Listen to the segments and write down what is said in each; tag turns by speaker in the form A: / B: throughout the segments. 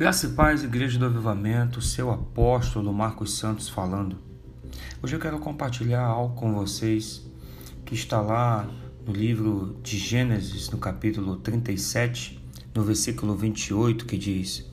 A: Graça e paz, Igreja do Avivamento, seu apóstolo Marcos Santos falando. Hoje eu quero compartilhar algo com vocês que está lá no livro de Gênesis, no capítulo 37, no versículo 28, que diz: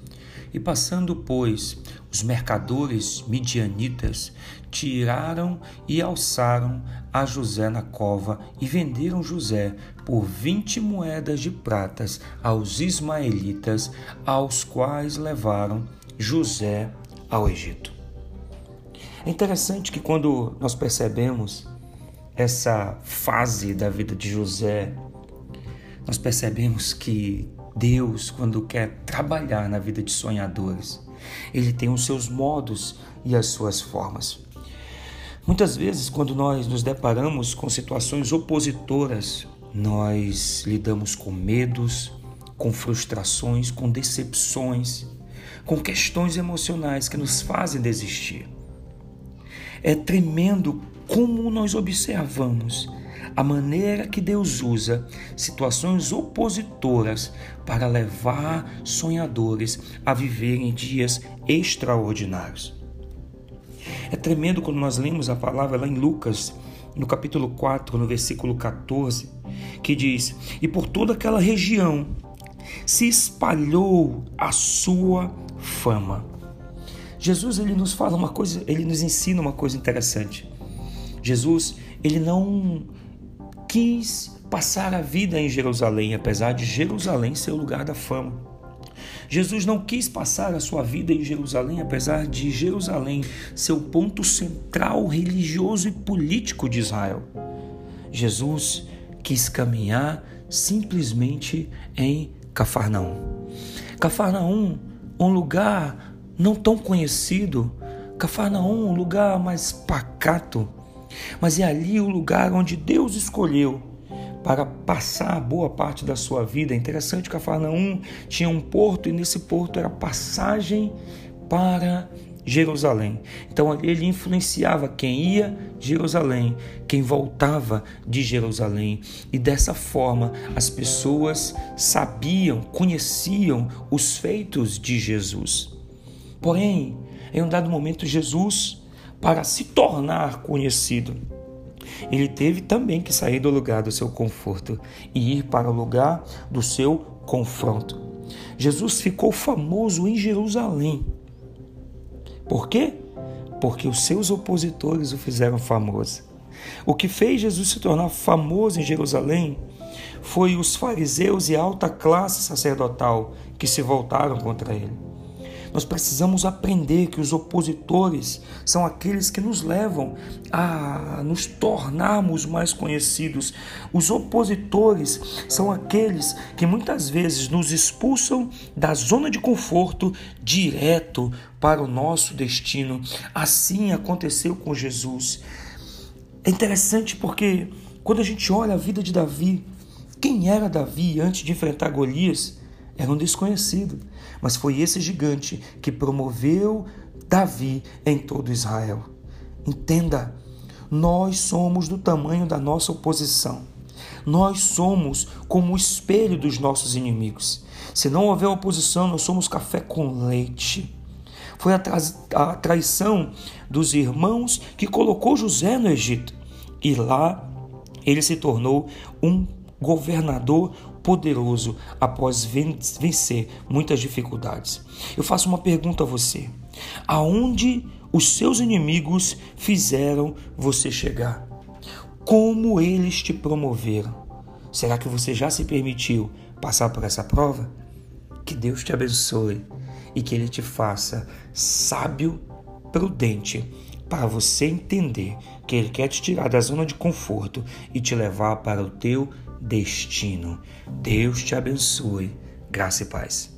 A: E passando, pois, os mercadores midianitas tiraram e alçaram a José na cova e venderam José por vinte moedas de pratas aos ismaelitas, aos quais levaram José ao Egito. É interessante que quando nós percebemos essa fase da vida de José, nós percebemos que Deus, quando quer trabalhar na vida de sonhadores, ele tem os seus modos e as suas formas. Muitas vezes, quando nós nos deparamos com situações opositoras, nós lidamos com medos, com frustrações, com decepções, com questões emocionais que nos fazem desistir. É tremendo como nós observamos a maneira que Deus usa situações opositoras para levar sonhadores a viverem dias extraordinários. É tremendo quando nós lemos a palavra lá em Lucas, no capítulo 4, no versículo 14, que diz: E por toda aquela região se espalhou a sua fama. Jesus ele nos fala uma coisa, ele nos ensina uma coisa interessante. Jesus, ele não quis passar a vida em Jerusalém, apesar de Jerusalém ser o lugar da fama. Jesus não quis passar a sua vida em Jerusalém, apesar de Jerusalém ser o ponto central religioso e político de Israel. Jesus quis caminhar simplesmente em Cafarnaum. Cafarnaum, um lugar não tão conhecido, Cafarnaum, um lugar mais pacato, mas é ali o lugar onde Deus escolheu para passar boa parte da sua vida. É interessante Cafarnaum tinha um porto e nesse porto era passagem para Jerusalém. Então ele influenciava quem ia Jerusalém, quem voltava de Jerusalém. E dessa forma as pessoas sabiam, conheciam os feitos de Jesus. Porém, em um dado momento, Jesus, para se tornar conhecido, ele teve também que sair do lugar do seu conforto e ir para o lugar do seu confronto. Jesus ficou famoso em Jerusalém. Por quê? Porque os seus opositores o fizeram famoso. O que fez Jesus se tornar famoso em Jerusalém foi os fariseus e a alta classe sacerdotal que se voltaram contra ele. Nós precisamos aprender que os opositores são aqueles que nos levam a nos tornarmos mais conhecidos. Os opositores são aqueles que muitas vezes nos expulsam da zona de conforto direto para o nosso destino. Assim aconteceu com Jesus. É interessante porque quando a gente olha a vida de Davi, quem era Davi antes de enfrentar Golias? Era um desconhecido, mas foi esse gigante que promoveu Davi em todo Israel. Entenda, nós somos do tamanho da nossa oposição. Nós somos como o espelho dos nossos inimigos. Se não houver oposição, nós somos café com leite. Foi a, tra a traição dos irmãos que colocou José no Egito. E lá ele se tornou um governador poderoso após vencer muitas dificuldades. Eu faço uma pergunta a você: aonde os seus inimigos fizeram você chegar? Como eles te promoveram? Será que você já se permitiu passar por essa prova? Que Deus te abençoe e que Ele te faça sábio, prudente, para você entender que Ele quer te tirar da zona de conforto e te levar para o teu destino. Deus te abençoe. Graça e paz.